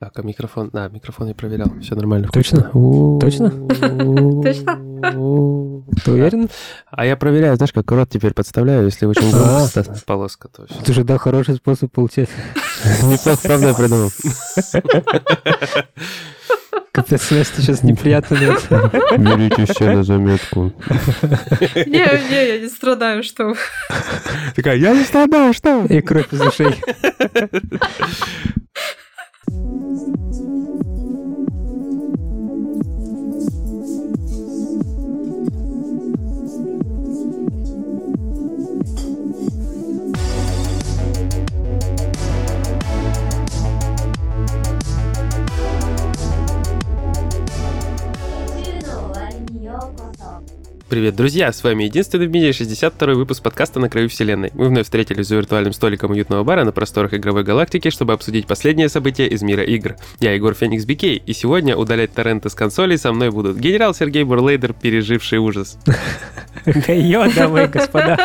Так, а микрофон... Да, микрофон я проверял. Все нормально. Точно? Точно? Точно? Ты уверен? А я проверяю, знаешь, как рот теперь подставляю, если очень громко полоска, то Это же, да, хороший способ получать. Неплохо, правда, я придумал. Капец, Настя сейчас неприятно. Берите все на заметку. Не, не, я не страдаю, что Такая, я не страдаю, что? И кровь из ушей. Mm-hmm. Привет, друзья! С вами единственный в мире 62-й выпуск подкаста «На краю вселенной». Мы вновь встретились за виртуальным столиком уютного бара на просторах игровой галактики, чтобы обсудить последние события из мира игр. Я Егор Феникс Бикей, и сегодня удалять торренты с консолей со мной будут генерал Сергей Бурлейдер, переживший ужас. Йо, дамы и господа.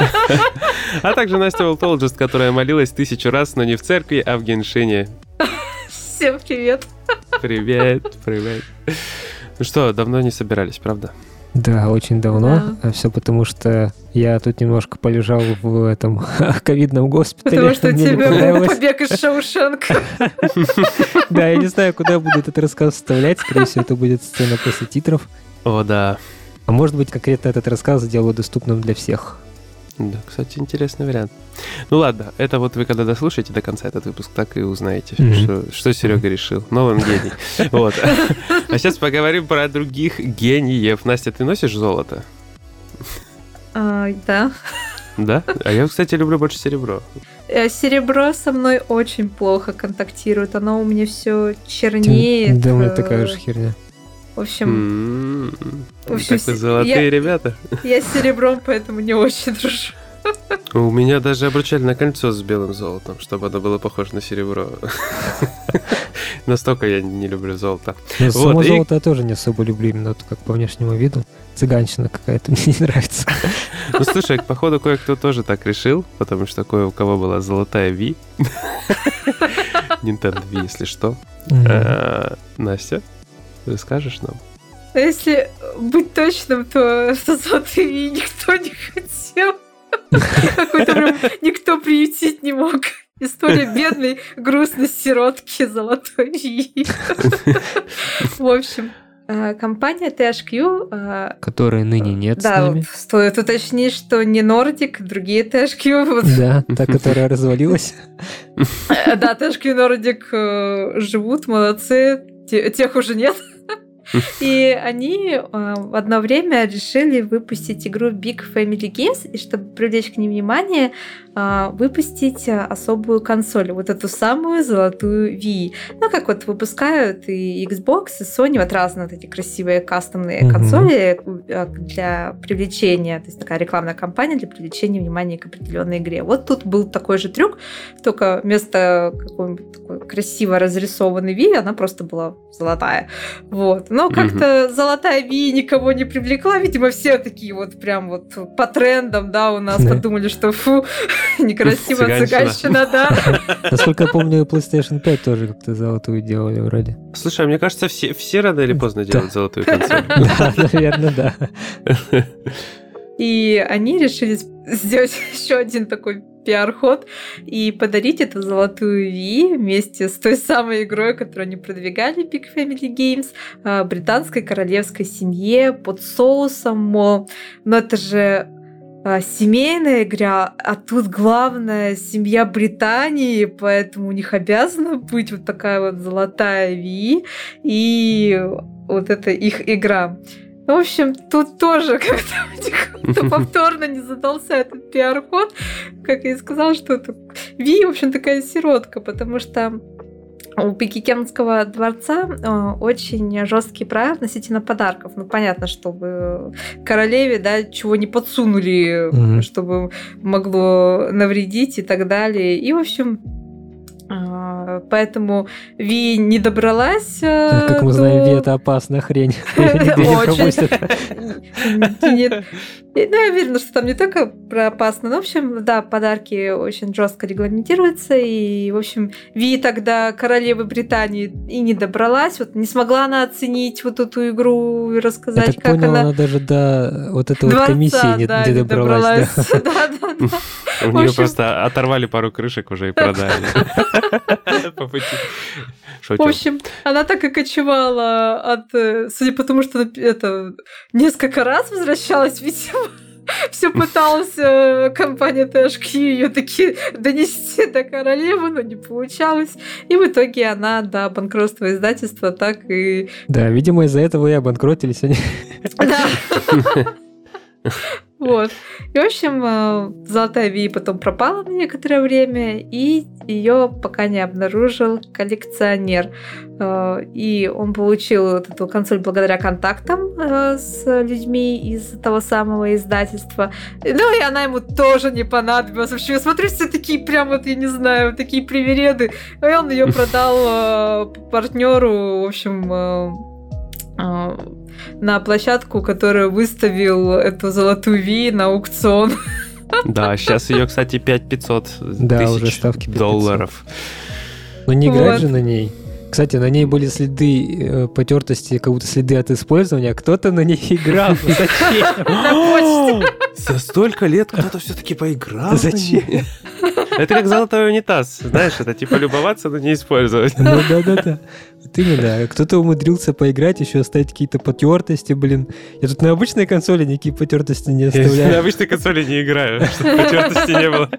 А также Настя Волтологист, которая молилась тысячу раз, но не в церкви, а в Геншине. Всем привет. Привет, привет. Ну что, давно не собирались, правда? Да, очень давно. А Все потому, что я тут немножко полежал в этом ковидном госпитале. Потому что тебе понравилось. побег из Шоушенка. Да, я не знаю, куда я буду этот рассказ вставлять. Скорее всего, это будет сцена после титров. О, да. А может быть, конкретно этот рассказ сделаю доступным для всех. Да, кстати, интересный вариант. Ну ладно, это вот вы когда дослушаете до конца этот выпуск, так и узнаете, Мгм. что, что Серега решил. Но он гений. Вот. А сейчас поговорим про других гениев. Настя, ты носишь золото? А, Да. Да? А я, кстати, люблю больше серебро. Э, Серебро со мной очень плохо контактирует. Оно у меня все чернеет. Да, у меня э, такая же херня. В общем, М, В общем, Так вы золотые я- ребята. я с серебром, поэтому не очень дружу. У меня даже обручальное кольцо с белым золотом, чтобы оно было похоже на серебро. Настолько я не люблю золото. Но само Вот, и- золото я тоже не особо люблю, именно вот как по внешнему виду. Цыганщина какая-то мне не нравится. Ну, слушай, походу, кое-кто тоже так решил, потому что кое у кого была золотая Ви. Nintendo Ви, если что. А, Расскажешь нам? А если быть точным, то золотые никто не хотел. Какой-то прям никто приютить не мог. История бедной, грустной сиротки золотой Ви. В общем, э, компания THQ... Которые ныне нет с Да, нами. вот стоит уточнить, что не Nordic, другие THQ. вот. Да, та, которая развалилась. Э, Да, THQ Nordic э, живут, молодцы. Те- Тех уже нет. И они э, в одно время решили выпустить игру Big Family Games, и чтобы привлечь к ним внимание, э, выпустить э, особую консоль, вот эту самую золотую Wii. Ну, как вот выпускают и Xbox, и Sony, вот разные вот эти красивые кастомные консоли э, для привлечения, то есть такая рекламная кампания для привлечения внимания к определенной игре. Вот тут был такой же трюк, только вместо какой-нибудь такой красиво разрисованной Wii она просто была золотая. Вот. Но как-то золотая Ви никого не привлекла. Видимо, все такие вот прям вот по трендам, да, у нас Да. подумали, что фу, некрасиво Цыганщина. цыганщина, да. Насколько я помню, PlayStation 5 тоже как-то золотую делали вроде. Слушай, а мне кажется, все, все рано или поздно делают золотую консоль. Да, наверное, да. И они решили сделать еще один такой пиар-ход и подарить эту золотую Ви вместе с той самой игрой, которую они продвигали Big Family Games, э, британской королевской семье под соусом, мол, но это же э, семейная игра, а тут главная семья Британии, поэтому у них обязана быть вот такая вот золотая Ви и вот это их игра. В общем, тут тоже как-то повторно не задался этот пиар-ход. Как я и сказала, что это Ви, в общем, такая сиротка, потому что у Пекикенского дворца э, очень жесткие правила относительно подарков. Ну, понятно, чтобы королеве, да, чего не подсунули, Мгм. чтобы могло навредить и так далее. И, в общем, э, поэтому Ви не добралась. Э, как мы знаем, Ви это опасная хрень. Очень. Ну, я уверена, что там не только про опасно. Но, в общем, да, подарки очень жестко регламентируются. И, в общем, Ви тогда королевы Британии и не добралась. Вот не смогла она оценить вот эту игру и рассказать, я так как понял, она... она даже до вот этой вот комиссии не, да, не добралась. Да, да, да. У нее просто оторвали пару крышек уже и продали. По пути. В общем, она так и кочевала от... Э, судя по тому, что это несколько раз возвращалась, видимо, все пыталась э, компания THQ ее таки донести до королевы, но не получалось. И в итоге она до банкротства издательства так и... Да, видимо, из-за этого и обанкротились они. Да. Вот. И, в общем, э, Золотая Ви потом пропала на некоторое время, и ее пока не обнаружил коллекционер. Э, и он получил эту консоль благодаря контактам э, с людьми из того самого издательства. Ну, и она ему тоже не понадобилась. Вообще, я смотрю, все такие прям вот, я не знаю, такие привереды. И он ее продал партнеру, в общем, на площадку, которая выставил эту золотую Ви на аукцион. Да, сейчас ее, кстати, 5500 да, тысяч уже ставки долларов. Но не играть вот. же на ней. Кстати, на ней были следы э, потертости, как будто следы от использования. Кто-то на ней играл. Зачем? За столько лет кто-то все-таки поиграл. Зачем? Это как золотой унитаз, знаешь, это типа любоваться, но не использовать. Ну да-да-да. Вот именно. Кто-то умудрился поиграть, еще оставить какие-то потертости, блин. Я тут на обычной консоли никакие потертости не оставляю. Я на обычной консоли не играю, чтобы потертости не было.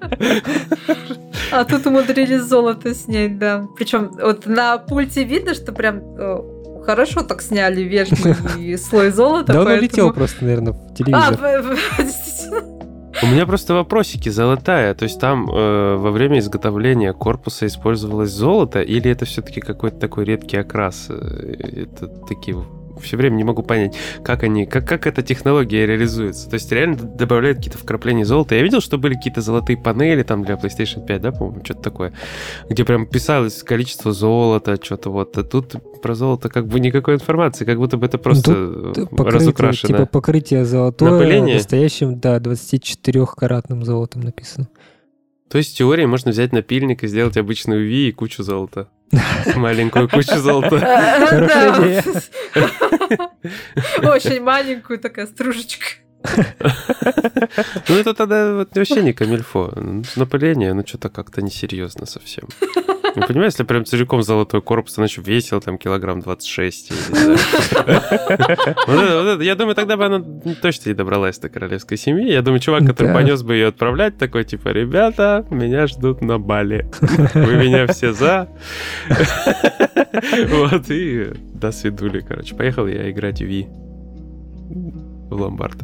А тут умудрились золото снять, да. Причем вот на пульте видно, что прям хорошо так сняли верхний слой золота. Да он улетел просто, наверное, в телевизор. У меня просто вопросики золотая. То есть там э, во время изготовления корпуса использовалось золото, или это все-таки какой-то такой редкий окрас? Э, это такие все время не могу понять, как они, как, как эта технология реализуется. То есть реально добавляют какие-то вкрапления золота. Я видел, что были какие-то золотые панели там для PlayStation 5, да, по-моему, что-то такое, где прям писалось количество золота, что-то вот. А тут про золото как бы никакой информации, как будто бы это просто ну, покрытие, разукрашено. Типа покрытие золотое Напыление? настоящим, да, 24-каратным золотом написано. То есть в теории можно взять напильник и сделать обычную V и кучу золота. Маленькую кучу золота. Хорошая идея. Очень маленькую такая стружечка. Ну, это тогда вообще не камильфо. Напыление, ну, что-то как-то несерьезно совсем. Ну, понимаешь, если прям целиком золотой корпус, еще весил там килограмм 26. Я думаю, тогда бы она точно не добралась до королевской семьи. Я думаю, чувак, который понес бы ее отправлять, такой, типа, ребята, меня ждут на Бали. Вы меня все за. Вот, и до свидули, короче. Поехал я играть в Ви в ломбард.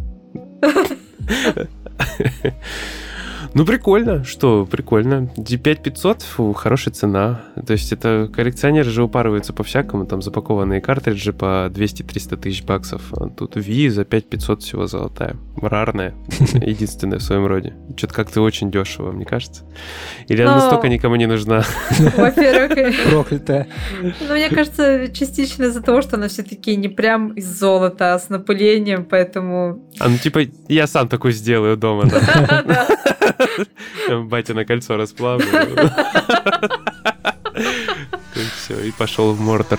Ну, прикольно, что прикольно. D5500, фу, хорошая цена. То есть это коллекционеры же упарываются по-всякому, там запакованные картриджи по 200-300 тысяч баксов. А тут V за 5500 всего золотая. Рарная, единственная в своем роде. Что-то как-то очень дешево, мне кажется. Или она настолько никому не нужна? Во-первых... Проклятая. Ну, мне кажется, частично из-за того, что она все-таки не прям из золота, а с напылением, поэтому... А ну, типа, я сам такой сделаю дома, да? Батя на кольцо расплавлю. И все, и пошел в Мортор.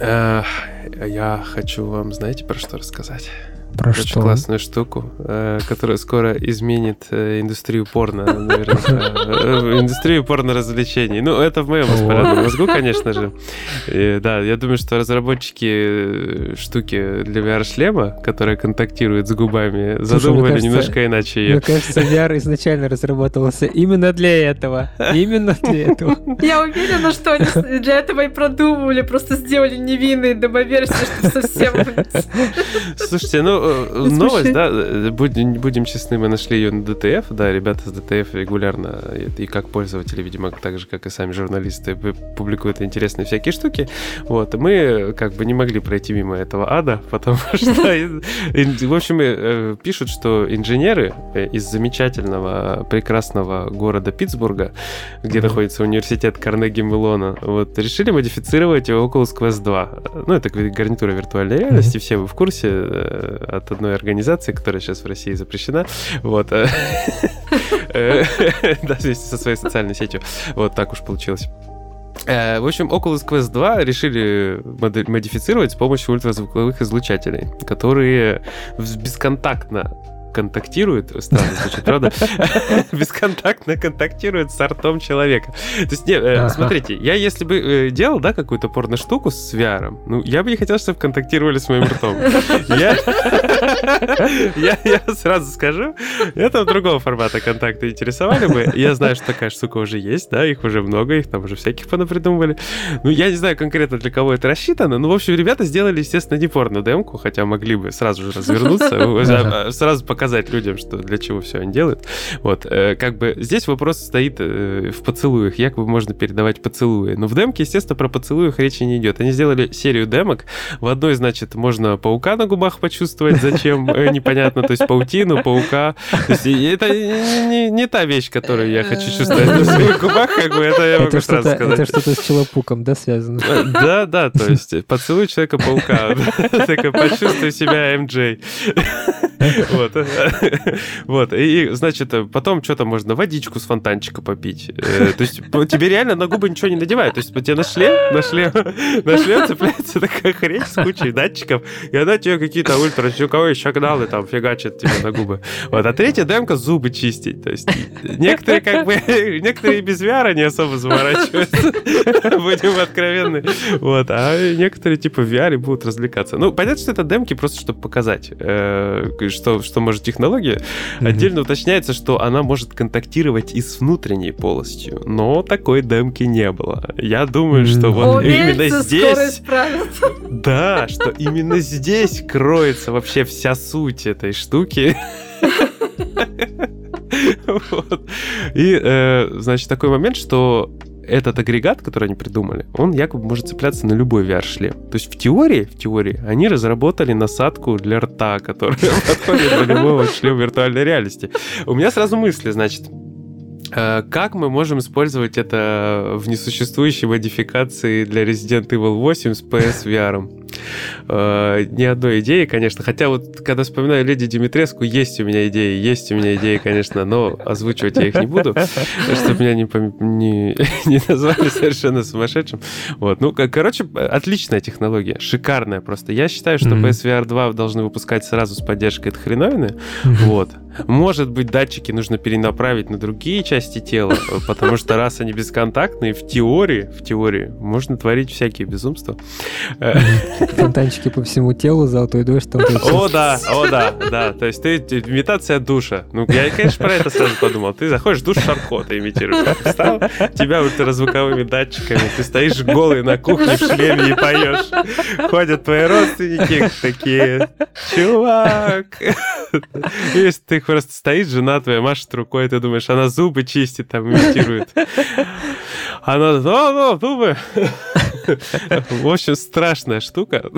Я хочу вам, знаете, про что рассказать? Про Очень что? классную штуку, э, которая скоро изменит э, индустрию порно, наверное. Э, Индустрию порно-развлечений. Ну, это в моем воспаленном мозгу, конечно же. Да, я думаю, что разработчики штуки для VR-шлема, которая контактирует с губами, задумывали немножко иначе Мне ее. кажется, VR изначально разрабатывался именно для этого. Именно для этого. Я уверена, что они для этого и продумывали, просто сделали невинные демо-версии, чтобы совсем... Слушайте, ну, э, новость, да, э, будем, будем честны, мы нашли ее на DTF, да, ребята с DTF регулярно, э, и как пользователи, видимо, так же, как и сами журналисты, публикуют интересные всякие штуки, вот, мы э, как бы не могли пройти мимо этого ада, потому что, ин- в общем, э, пишут, что инженеры э, из замечательного, прекрасного города Питтсбурга, где находится университет Карнеги Мелона, вот, решили модифицировать Oculus Quest 2. Ну, это гарнитура виртуальной реальности, все вы в курсе, э, от одной организации, которая сейчас в России запрещена. Вот. э, э, Да, вместе со своей социальной сетью. Вот так уж получилось. Э, В общем, Oculus Quest 2 решили модифицировать с помощью ультразвуковых излучателей, которые бесконтактно контактируют, странно звучит, правда? Бесконтактно контактируют с ртом человека. То есть, не, э, смотрите, я если бы э, делал, да, какую-то порно-штуку с VR, ну, я бы не хотел, чтобы контактировали с моим ртом. Я, сразу скажу, это другого формата контакта интересовали бы. Я знаю, что такая штука уже есть, да, их уже много, их там уже всяких понапридумывали. Ну, я не знаю конкретно, для кого это рассчитано, но, в общем, ребята сделали, естественно, не порно-демку, хотя могли бы сразу же развернуться, э, сразу показать людям, что для чего все они делают. Вот, э, как бы здесь вопрос стоит э, в поцелуях, якобы можно передавать поцелуи. Но в демке, естественно, про поцелуях речи не идет. Они сделали серию демок. В одной, значит, можно паука на губах почувствовать, зачем, э, непонятно, то есть паутину, паука. То есть это не, не- та вещь, которую я хочу чувствовать на своих губах, как бы это я могу Это сразу что-то, это сказать. что-то с челопуком, да, связано? Да, да, то есть поцелуй человека-паука. Такой, почувствуй себя МД. Вот. Вот. И, значит, потом что-то можно водичку с фонтанчика попить. Э, То есть тебе реально на губы ничего не надевают. То есть тебе на шлем, на шлем, на шлем цепляется такая хрень с кучей датчиков, и она тебе какие-то ультразвуковые сигналы там фигачат тебе на губы. Вот. А третья демка зубы чистить. То есть некоторые как бы, некоторые без VR не особо заморачиваются. Будем откровенны. Вот. А некоторые типа в VR будут развлекаться. Ну, понятно, что это демки просто, чтобы показать, э, что, что может технология. Мгм. Отдельно уточняется, что она может контактировать и с внутренней полостью, но такой демки не было. Я думаю, что М. вот именно Умельцы скоро здесь, да, что именно здесь кроется вообще вся суть этой штуки. Вот. И, э, значит, такой момент, что этот агрегат, который они придумали, он якобы может цепляться на любой VR-шлем. То есть в теории, в теории, они разработали насадку для рта, которая подходит для любого шлема виртуальной реальности. У меня сразу мысли, значит, э, как мы можем использовать это в несуществующей модификации для Resident Evil 8 с PSVR? Э, Ни одной идеи, конечно. Хотя вот, когда вспоминаю Леди Димитреску, есть у меня идеи, есть у меня идеи, конечно, но озвучивать я их не буду, чтобы меня не, пом- не, не назвали совершенно сумасшедшим. Вот, ну, ко- короче, отличная технология, шикарная просто. Я считаю, что. PSVR 2 должны выпускать сразу с поддержкой этой хреновины. Вот. Может быть, датчики нужно перенаправить на другие части тела, э, потому что раз они бесконтактные, в теории, в теории, можно творить всякие безумства. Фонтанчики по всему телу, золотой дождь, там О, да, о, да, да. То есть ты имитация душа. Ну, я, конечно, про это сразу подумал. Ты заходишь душ Шарко, ты имитируешь. Встал, тебя ультразвуковыми датчиками, ты стоишь голый на кухне в шлеме и поешь. Ходят твои родственники такие, чувак. Если ты просто стоишь, жена твоя машет рукой, ты думаешь, она зубы чистит, там имитирует. Она, ну, ну, зубы. В общем, страшная штука.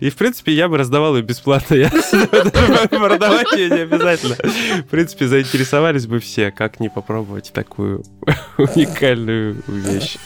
И, в принципе, я бы раздавал ее бесплатно. Я продавать ее не обязательно. В принципе, заинтересовались бы все, как не попробовать такую уникальную вещь.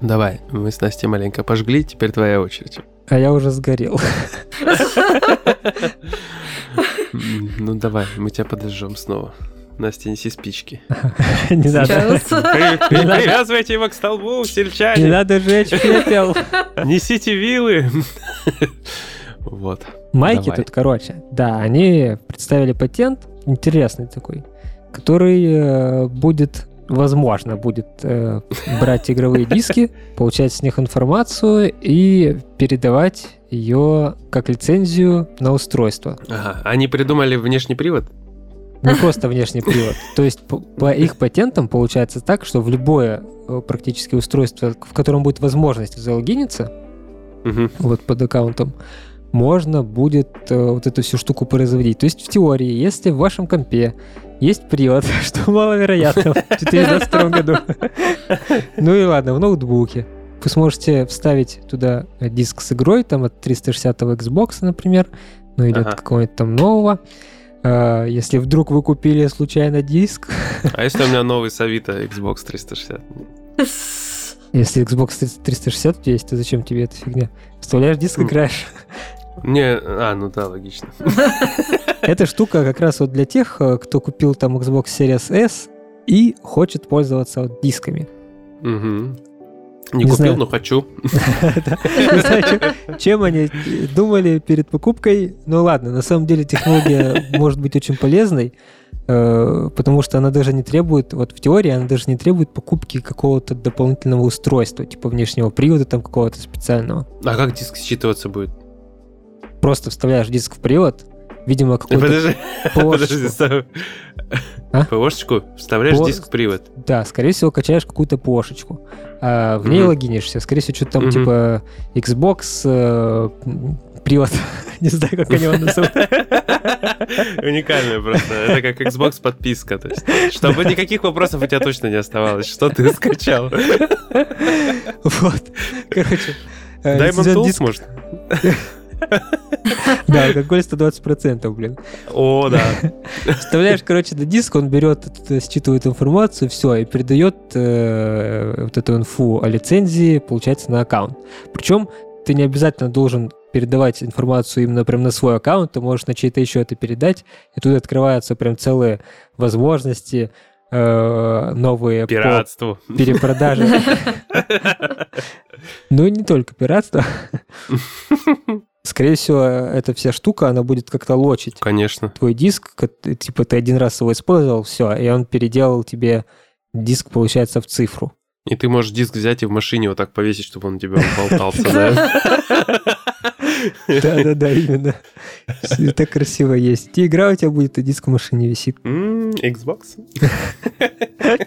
Давай, мы с Настей маленько пожгли, теперь твоя очередь. А я уже сгорел. Ну давай, мы тебя подожжем снова. Настя, неси спички. Не надо. Привязывайте его к столбу, Не сельчане. надо жечь пепел. Несите вилы. Вот. Майки тут, короче, да, они представили патент, интересный такой, который э, будет, возможно, будет э, брать игровые диски, получать с них информацию и передавать ее как лицензию на устройство. Ага, они придумали внешний привод? Не просто внешний привод. То есть по, по их патентам получается так, что в любое э, практически устройство, в котором будет возможность залогиниться, Мгм. вот под аккаунтом, можно будет э, вот эту всю штуку производить. То есть в теории, если в вашем компе есть привод, что маловероятно в 2022 году, ну и ладно, в ноутбуке, вы сможете вставить туда диск с игрой, там от 360 Xbox, например, ну или Ага. от какого-нибудь там нового. А, Если вдруг вы купили случайно диск, А если у меня новый с Авито Xbox 360? если Xbox 360 у тебя есть, то зачем тебе эта фигня? Вставляешь диск, М. играешь. Не, а, ну да, логично. Эта штука как раз вот для тех, э, кто купил там Xbox Series S и хочет пользоваться вот дисками. Мгм. Не, Не купил, знаю. но хочу. Не знаю, чем- чем они думали перед покупкой. Ну ладно, на самом деле технология может быть очень полезной, э, потому что она даже не требует, вот в теории она даже не требует покупки какого-то дополнительного устройства, типа внешнего привода там какого-то специального. А как диск считываться будет? Просто вставляешь диск в привод, видимо, какую-то Подожди, подожди. А? ПОшечку? Вставляешь По- диск в привод. Да, скорее всего, качаешь какую-то плошечку. А в ней Мгм. логинишься. Скорее всего, что-то там Мгм. типа Xbox, э, привод. Не знаю, как они его назовут. Уникальная просто. Это как Xbox подписка. То есть, чтобы никаких вопросов у тебя точно не оставалось. Что ты скачал? Вот. Короче. э, Diamond Tools, диск- может? Да, алкоголь 120%, блин. О, да. Вставляешь, короче, на диск, он берет, считывает информацию, все, и передает э, вот эту инфу о лицензии, получается, на аккаунт. Причем ты не обязательно должен передавать информацию именно прям на свой аккаунт, ты можешь на чей-то еще это передать, и тут открываются прям целые возможности, э, новые по Пиратству. перепродаже. Ну и не только пиратство. Скорее всего, эта вся штука, она будет как-то лочить Конечно. твой диск, типа ты один раз его использовал, все, и он переделал тебе диск, получается, в цифру. И ты можешь диск взять и в машине вот так повесить, чтобы он у тебя болтался, да? Да-да-да, именно. Всё Так красиво есть. И игра у тебя будет, и диск в машине висит. Xbox.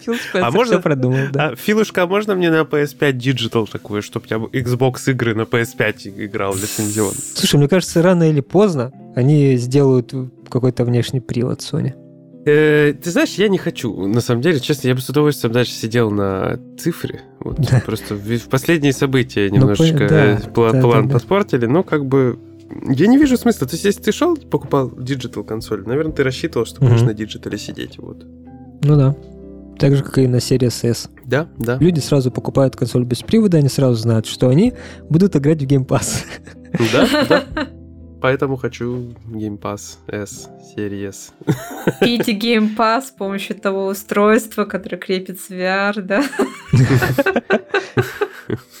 Фил А можно- продумал, да. А, Филушка, а можно мне на PS5 Digital такую, чтобы я Xbox игры на PS5 играл лицензионно? Слушай, мне кажется, рано или поздно они сделают какой-то внешний привод Sony. Э, Ты знаешь, я не хочу. На самом деле, честно, я бы с удовольствием дальше сидел на цифре. Вот, Да. Просто в в последние события Ну, немножечко пон- да, пла- да, план да, поспортили, но как бы я не вижу смысла. То есть, если ты шел, покупал digital консоль, наверное, ты рассчитывал, что будешь на digital е сидеть. Вот. Ну да. Так же, как и на Series S. Да, да. Люди сразу покупают консоль без привода, они сразу знают, что они будут играть в Game Pass. Да, да. Поэтому хочу Game Pass S, Series. Пейте Game Pass с помощью того устройства, которое крепится VR, да?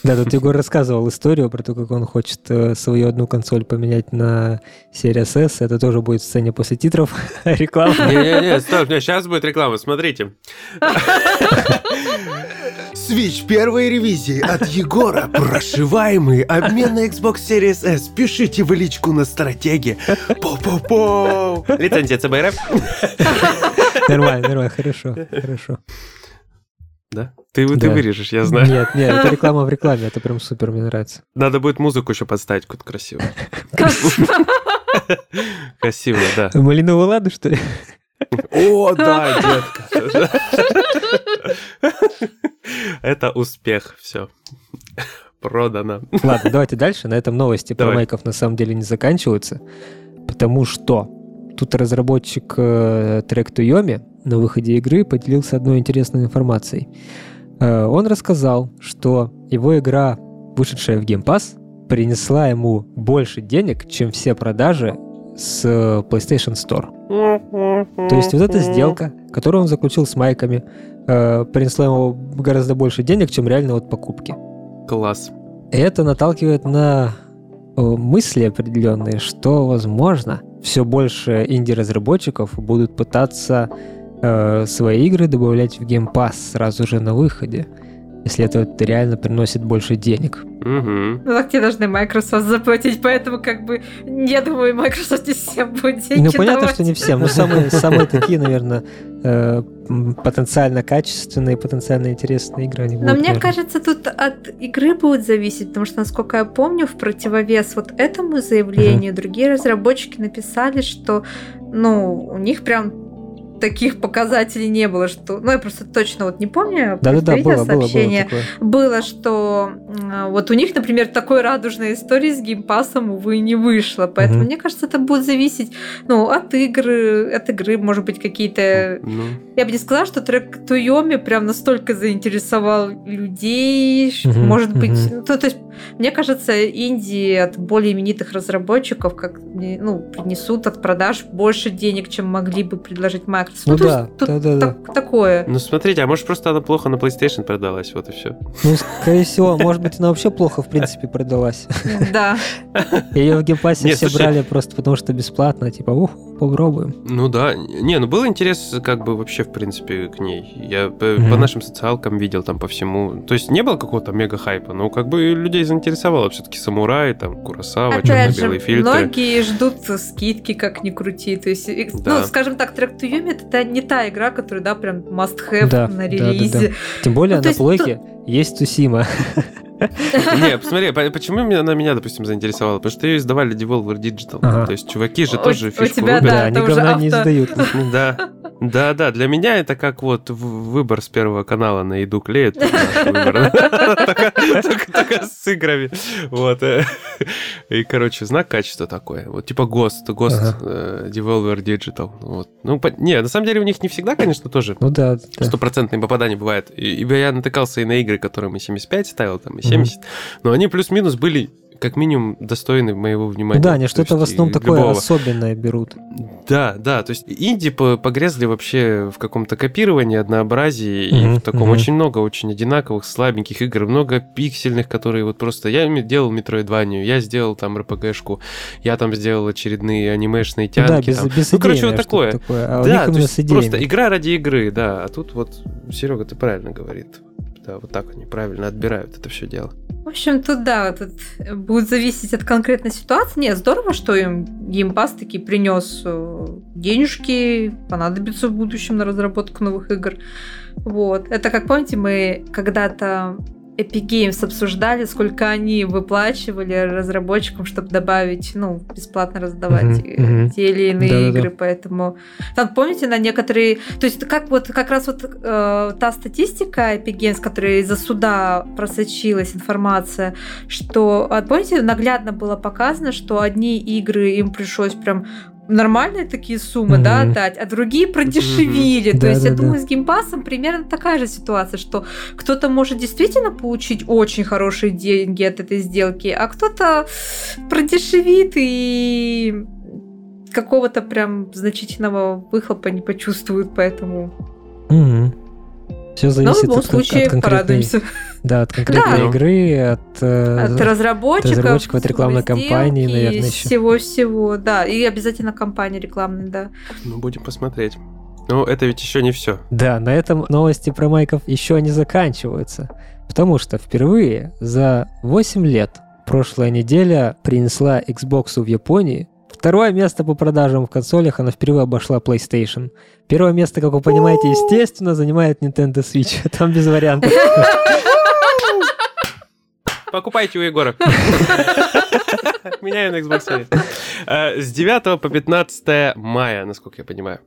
Да, тут Егор рассказывал историю про то, как он хочет э, свою одну консоль поменять на Series S. Это тоже будет в сцене после титров реклама. Не-не-не, стоп, сейчас будет реклама, смотрите. Switch первой ревизии от Егора. Прошиваемый обмен на Xbox Series S. Пишите в личку на стратеге. По-по-по. Лицензия ЦБРФ. Нормально, нормально, хорошо, хорошо. Да? Ты, ты Да. вырежешь, я знаю. Нет, нет, это реклама в рекламе, это прям супер, мне нравится. Надо будет музыку еще подставить какую-то красивую. Красивую, да. Малиновую ладу, что ли? О, да, детка. Это успех, все. Продано. Ладно, давайте дальше. На этом новости про майков на самом деле не заканчиваются, потому что тут разработчик э, to Yomi на выходе игры поделился одной интересной информацией. Э, он рассказал, что его игра, вышедшая в Game Pass, принесла ему больше денег, чем все продажи с PlayStation Store. То есть вот эта сделка, которую он заключил с майками, э, принесла ему гораздо больше денег, чем реально вот покупки. Класс. Это наталкивает на э, мысли определенные, что, возможно, все больше инди-разработчиков будут пытаться э, свои игры добавлять в Game Pass сразу же на выходе, если это реально приносит больше денег. Угу. Ну так тебе должны Microsoft заплатить, поэтому как бы я думаю, Microsoft не всем будет деньги Ну, понятно, давать. что не всем, но самые, самые такие, наверное, э, потенциально качественные, потенциально интересные игры они Но будут, мне наверное. кажется, тут от игры будет зависеть, потому что, насколько я помню, в противовес вот этому заявлению другие разработчики написали, что, ну, у них прям таких показателей не было, что... Ну, я просто точно вот не помню. Да-да-да, было, было, было сообщение. такое. было, что м, вот у них, например, такой радужной истории с геймпасом, увы, не вышло. Поэтому, Мгм. мне кажется, это будет зависеть ну, от игры, от игры, может быть, какие-то... Ну, Я бы не сказала, что трек Туйоми прям настолько заинтересовал людей, Мгм, может быть... Ну, то есть, мне кажется, инди от более именитых разработчиков как ну, принесут от продаж больше денег, чем могли бы предложить Microsoft. Ну то да, есть тут да-да-да. так- такое. ну смотрите, а может просто она плохо на PlayStation продалась, вот и все. Ну, скорее всего, может быть, она вообще плохо, в принципе, продалась. Да. Ее в Game Pass е все брали просто потому, что бесплатно, типа, ух, попробуем. Ну да, не, ну был интерес как бы вообще в принципе к ней. Я по, Мгм. по нашим социалкам видел там по всему. То есть не было какого-то мега хайпа, но как бы людей заинтересовало все-таки самурай, там Куросава, черно-белые фильтры. многие ждут скидки, как ни крути. То есть, Да. ну, скажем так, Track to Yumi это не та игра, которая, да, прям must have Да, на да, да, релизе. Тем более Ну, то на плойке есть Тусима. Не, посмотри, по- почему меня- она меня, допустим, заинтересовала? Потому что ее издавали Devolver Digital. То есть чуваки же тоже фишку рубят. Да, они говна не издают. Ну Да, да, да. Для меня это как вот выбор с первого канала на еду клеит. Только- с играми. Вот. И, короче, знак качества такой. Вот типа ГОСТ Ага. э, Devolver Digital. Вот. Ну, не, на самом деле у них не всегда, конечно, тоже Ну да, стопроцентные попадания бывает. И я натыкался и на игры, которые мы 75 ставил, там, и 70. Но они плюс-минус были как минимум достойны моего внимания. Да, они То что-то в основном и такое любого. особенное берут. Да, да, то есть инди по- погрязли вообще в каком-то копировании, однообразии, и Мгм, в таком мгм. очень много очень одинаковых, слабеньких игр, много пиксельных, которые вот просто... Я делал Метроидванию, я сделал там РПГшку, я там сделал очередные анимешные тянки. да, без, там. без Ну, короче, вот такое. такое. А да, то есть просто игра ради игры, да, а тут вот Серега, ты правильно говорит. Да, вот так они правильно отбирают это все дело. В общем, тут да, тут будет зависеть от конкретной ситуации. Нет, здорово, что им геймпас таки принес э, денежки, понадобится в будущем на разработку новых игр. Вот. Это, как помните, мы когда-то Epic Games обсуждали, сколько они выплачивали разработчикам, чтобы добавить, ну, бесплатно раздавать мгм. те или иные Да-да-да. игры, поэтому там, помните, на некоторые, то есть как вот как раз вот э, та статистика Epic Games, которая из-за суда просочилась информация, что, помните, наглядно было показано, что одни игры им пришлось прям нормальные такие суммы, да, Мгм. отдать, а другие продешевили. Мгм. То есть я Да-да-да. думаю, с геймпасом примерно такая же ситуация, что кто-то может действительно получить очень хорошие деньги от этой сделки, а кто-то продешевит и какого-то прям значительного выхлопа не почувствует, поэтому... Все Но в зависит любом от, случае от конкретной, порадуемся. Да, от конкретной Да. игры, от, э, От разработчиков, разработчиков, от рекламной кампании, наверное, еще. Всего-всего, да. И обязательно кампания рекламная, да. Ну, будем посмотреть. Но это ведь еще не все. Да, на этом новости про майков еще не заканчиваются. Потому что впервые за 8 лет прошлая неделя принесла Xbox в Японии. Второе место по продажам в консолях она впервые обошла PlayStation. Первое место, как вы понимаете, естественно, занимает Nintendo Switch. Там без вариантов. Покупайте у Егора. Меняю на Xbox Series. Э, С 9 по 15 мая, насколько я понимаю.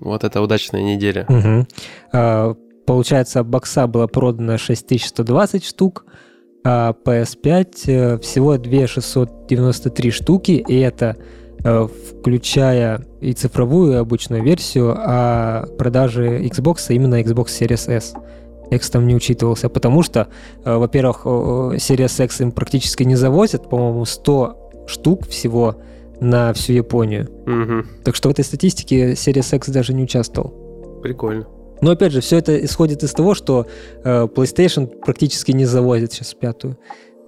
Вот это удачная неделя. А, Получается, бокса было продано 6120 штук, а PS5 э, всего 2693 штуки, и это э, включая и цифровую, и обычную версию, а продажи Xbox именно Xbox Series S. X там не учитывался, потому что, э, во-первых, Series X им практически не завозят, по-моему, 100 штук всего на всю Японию. Мгм. Так что в этой статистике Series X даже не участвовал. Прикольно. Но опять же, все это исходит из того, что э, PlayStation практически не завозит сейчас пятую.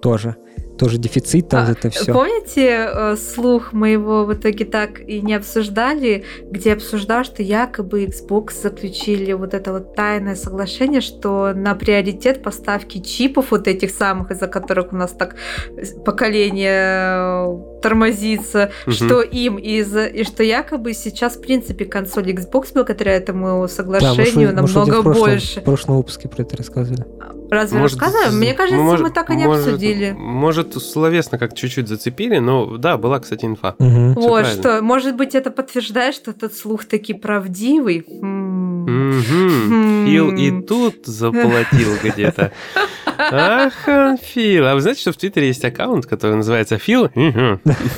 Тоже. Тоже дефицит, там А, это все. Помните, э, слух мы его в итоге так и не обсуждали, где обсуждал, что якобы Xbox заключили вот это вот тайное соглашение, что на приоритет поставки чипов вот этих самых, из-за которых у нас так поколение э, тормозится, Мгм. что им из и что якобы сейчас в принципе консоль Xbox благодаря этому Да, соглашению ж вроде намного в прошлом, больше. В прошлом выпуске про это рассказывали. Разве Может, рассказываем? Мне кажется, может- мы так и не может- обсудили. Может, словесно как чуть-чуть зацепили, но да, была, кстати, инфа. Всё Вот правильно. что, может быть, это подтверждает, что этот слух таки правдивый. Мгм. Фил и тут заплатил где-то. Ах, Фил. А вы знаете, что в Твиттере есть аккаунт, который называется Фил?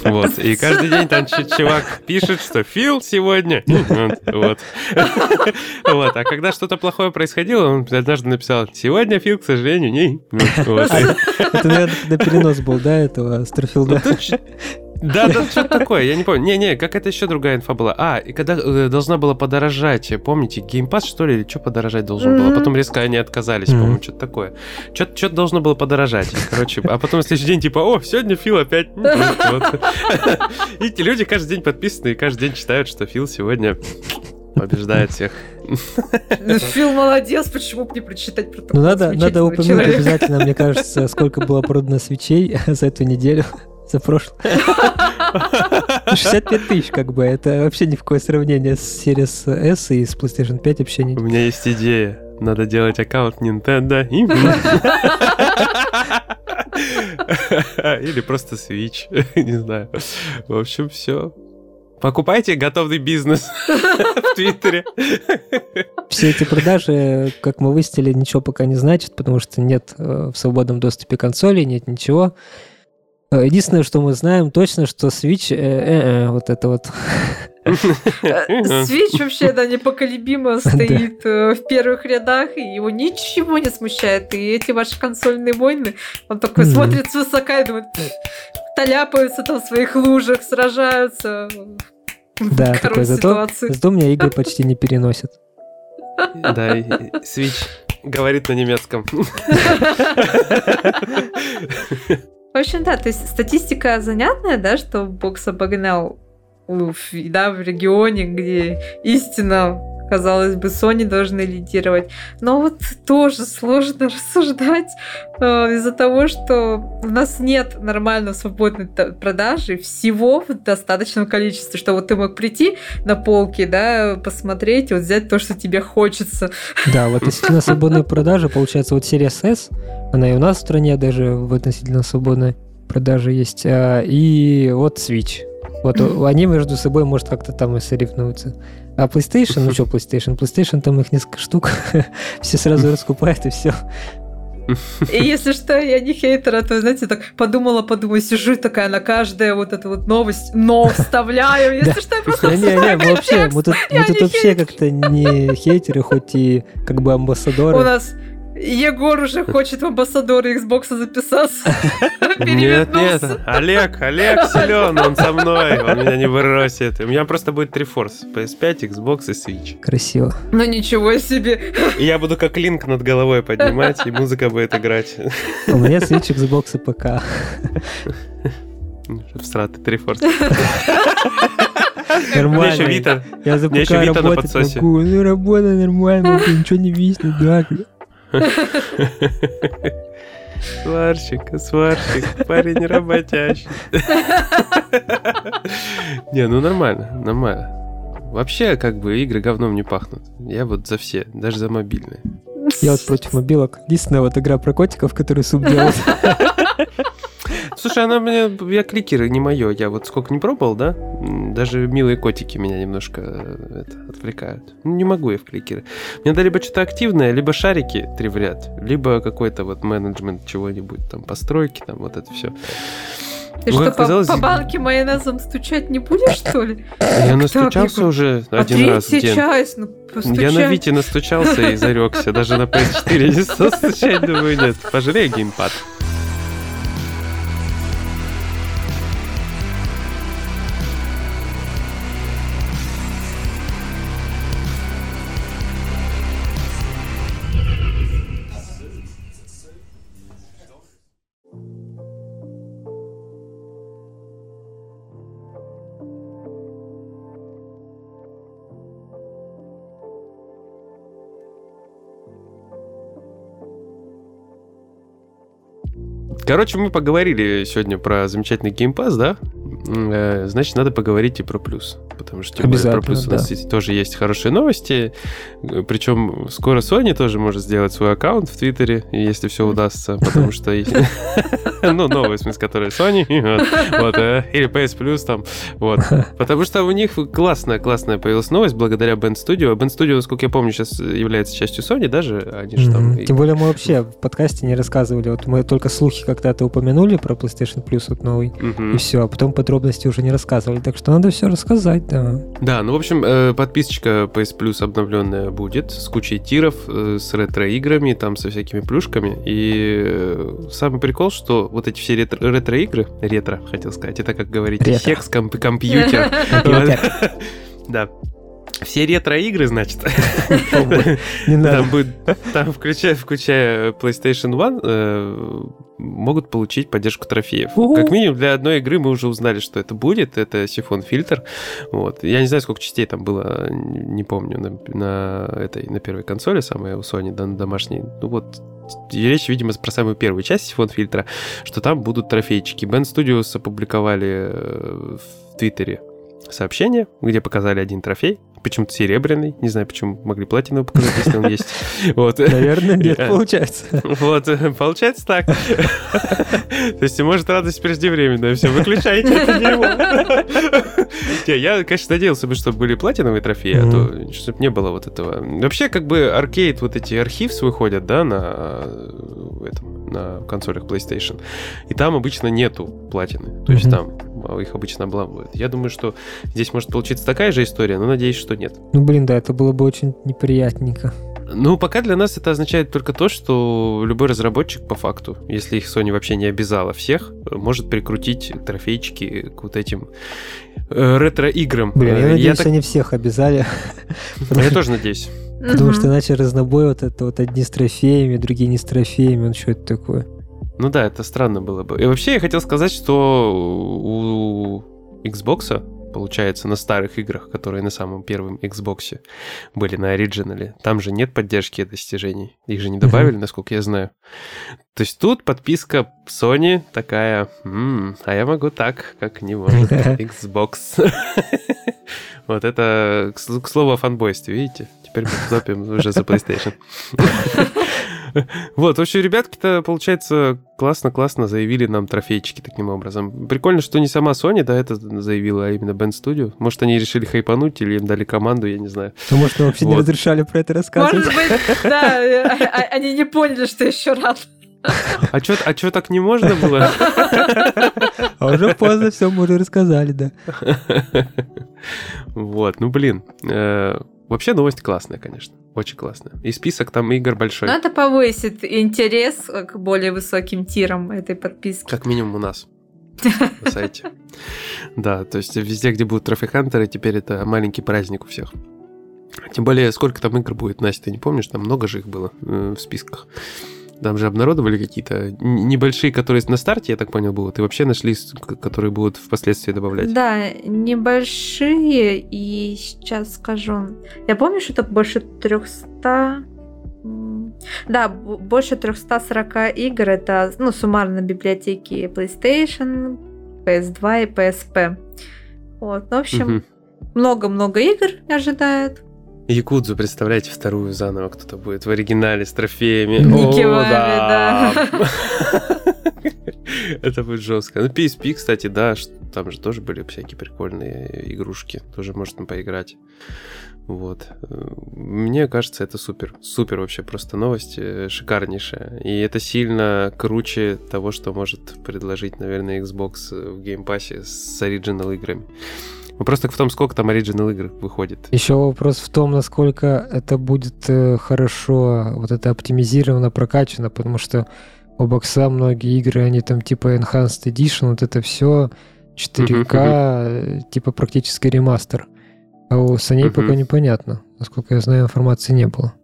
Вот. И каждый день там чувак пишет, что Фил сегодня. Вот. Вот. А когда что-то плохое происходило, он однажды написал, сегодня Фил, к сожалению, не. Вот. Это, наверное, перенос был, да, этого Старфилда? Да, да, что-то такое, я не помню. Не-не, как это еще другая инфа была. А, и когда э, должна была подорожать, помните, геймпад, что ли, или что подорожать должен был? А потом резко они отказались, по-моему, что-то такое. Что-то должно было подорожать. Короче, а потом на следующий день типа, о, сегодня Фил опять. Вот. И эти люди каждый день подписаны и каждый день читают, что Фил сегодня побеждает всех. Ну, Фил молодец, почему бы не прочитать про Ну, надо, надо упомянуть человека? обязательно, мне кажется, сколько было продано свечей за эту неделю, за прошлую. 65 тысяч, как бы, это вообще ни в какое сравнение с Series S и с PlayStation 5 вообще не... У меня есть идея. Надо делать аккаунт Nintendo. Или просто Switch. Не знаю. В общем, все. Покупайте готовый бизнес в Твиттере. Все эти продажи, как мы выяснили, ничего пока не значат, потому что нет э, в свободном доступе консолей, нет ничего. Э, Единственное, что мы знаем точно, что Switch, э, э, э, вот это вот, Свич вообще, да, непоколебимо стоит э, в первых рядах, и его ничего не смущает. И эти ваши консольные войны, он такой смотрит свысока и думает, таляпаются там в своих лужах, сражаются. да, такой, зато, зато меня игры почти не переносят. Да, Switch говорит на немецком. В общем, да, то есть статистика занятная, да, что бокс обогнал уф, да, в регионе, где истинно, казалось бы, Sony должны лидировать. Но вот тоже сложно рассуждать э, из-за того, что у нас нет нормально свободной продажи всего в достаточном количестве, что вот ты мог прийти на полки, да, посмотреть, вот взять то, что тебе хочется. Да, вот относительно свободной продажи, получается, вот Series S, она и у нас в стране даже в относительно свободной продаже есть, а, и вот Switch. Вот у- они между собой, может, как-то там и соревнуются. А PlayStation, ну что PlayStation? PlayStation там их несколько штук, все сразу раскупают и все. И если что, я не хейтер, а то, знаете, так подумала, подумала, сижу такая на каждая вот эту вот новость, но вставляю. Если что, я просто Не, не, мы вообще, мы тут, вообще как-то не хейтеры, хоть и как бы У амбассадоры. нас Егор уже хочет в амбассадоры Xbox записаться. Нет, нет. Олег, Олег силен, он со мной, он меня не бросит. У меня просто будет три форс. PS5, Xbox и Switch. Красиво. Ну ничего себе. И я буду как линк над головой поднимать, и музыка будет играть. У меня Switch, Xbox и ПК. Всратый три форс. Меня еще Нормально. Вита. Я за ПК еще Вита на работать подсосе. могу. Ну, работа нормально, ничего не виснет, да. Сварщик, сварщик, парень работящий. Не, ну нормально, нормально. Вообще, как бы, игры говном не пахнут. Я вот за все, даже за мобильные. Я вот против мобилок. Единственная вот игра про котиков, который суп делает. Слушай, она мне, я кликеры не мое, я вот сколько не пробовал, да? Даже милые котики меня немножко э, это, отвлекают. Ну, Не могу я в кликеры. Мне надо либо что-то активное, либо шарики три в ряд, либо какой-то вот менеджмент чего-нибудь, там постройки, там вот это все. Ты Ну, что, как по, казалось, по банке майонезом стучать не будешь, что ли? Я настучался уже А один раз в день. часть, ну, постучай. Я на Вите настучался и зарекся. Даже на PS4 не стал стучать, думаю, нет. Пожалей геймпад. Короче, мы поговорили сегодня про замечательный геймпас, да? Э, Значит, надо поговорить и про плюс. Потому что про плюс у нас да. тоже есть хорошие новости. Э, Причем скоро Sony тоже может сделать свой аккаунт в Твиттере, если все удастся. Потому что... Ну, новый, в смысле, который Sony. вот, э, Или PS Plus там. Вот. Потому что у них классная, классная появилась новость благодаря Band Studio. Band Studio, насколько я помню, сейчас является частью Sony даже. Они же там... Тем более мы вообще в подкасте не рассказывали. Вот мы только слухи когда-то упомянули про PlayStation Plus вот новый. И все, а потом подробности уже не рассказывали. Так что надо все рассказать, да. Да, ну, в общем, э, подписочка PS Plus обновленная будет с кучей тиров, э, с ретро-играми, там со всякими плюшками. И э, самый прикол, что вот эти все ретро- ретро-игры, ретро, хотел сказать, это как говорить, Ретро. хекс, комп- компьютер. Да. Все ретро-игры, значит, Не надо. там будет, там, включая, включая PlayStation One, э, могут получить поддержку трофеев. Ого. Как минимум для одной игры мы уже узнали, что это будет. Это сифон фильтр. Вот. Я не знаю, сколько частей там было, не помню, на, на этой на первой консоли, самой у Sony, на домашней. Ну вот речь, видимо, про самую первую часть сифон фильтра, что там будут трофейчики. Band Studios опубликовали э, в Твиттере сообщение, где показали один трофей, почему-то серебряный, не знаю, почему могли платиновый показать, если он есть. Вот. Наверное, нет, получается. Вот, получается так. То есть, может, радость преждевременная. Все, выключайте это Я, конечно, надеялся бы, чтобы были платиновые трофеи, а то, чтобы не было вот этого. Вообще, как бы, аркейд, вот эти архивс выходят, да, на э, этом, на консолях PlayStation. И там обычно нету платины. То есть, там их обычно обламывают. Я думаю, что здесь может получиться такая же история, но надеюсь, что нет. Ну, блин, да, это было бы очень неприятненько. Ну, пока для нас это означает только то, что любой разработчик, по факту, если их Sony вообще не обязала всех, может прикрутить трофейчики к вот этим э, ретро-играм. Блин, я Э, надеюсь, так- они всех обязали. я тоже надеюсь. Потому что иначе разнобой вот это вот одни с трофеями, другие не с трофеями. Ну, что это такое? Ну да, это странно было бы. И вообще я хотел сказать, что у Xbox, получается, на старых играх, которые на самом первом Xbox были на оригинале, там же нет поддержки достижений. Их же не добавили, насколько я знаю. То есть тут подписка Sony такая, «М, а я могу так, как не может Xbox. Вот это, к слову о фанбойстве, видите? Теперь мы топим уже за PlayStation. Вот, в общем, ребятки-то, получается, классно-классно заявили нам трофейчики таким образом. Прикольно, что не сама Sony, да, это заявила, а именно Band Studio. Может, они решили хайпануть или им дали команду, я не знаю. Ну, может, вообще не разрешали про это рассказывать. Может быть, да, э, а- а- они не поняли, что еще рано. А что а чё так не можно было? А уже поздно все, мы уже рассказали, да. Вот, ну блин. Вообще новость классная, конечно. Очень классная. И список там игр большой. Но это повысит интерес к более высоким тирам этой подписки. Как минимум у нас на сайте. Да, то есть везде, где будут трофи-хантеры, теперь это маленький праздник у всех. Тем более, сколько там игр будет, Настя, ты не помнишь? Там много же их было э, в списках. Там же обнародовали какие-то небольшие, которые на старте, я так понял, будут, и вообще нашли, которые будут впоследствии добавлять. Да, небольшие, и сейчас скажу. Я помню, что это больше 300... м, Да, больше 340 игр. Это, ну, суммарно библиотеки PlayStation, PS2 и PSP. Вот, в общем, много-много игр ожидают. Якудзу, представляете, вторую заново кто-то будет в оригинале с трофеями. Вави, да. Это будет жестко. Ну, PSP, кстати, да, там же тоже были всякие прикольные игрушки. Тоже можно поиграть. Вот. Мне кажется, это супер. Супер вообще просто новость э, шикарнейшая. И это сильно круче того, что может предложить, наверное, Xbox в Game Pass е с оригинал играми. Вопрос только в том, сколько там оригинал игр выходит. Еще вопрос в том, насколько это будет э, хорошо, вот это оптимизировано, прокачано, потому что у бокса многие игры, они там типа Enhanced Edition, вот это все 4К, э, типа практически ремастер. А у Sony Мгм. пока непонятно. Насколько я знаю, информации не было.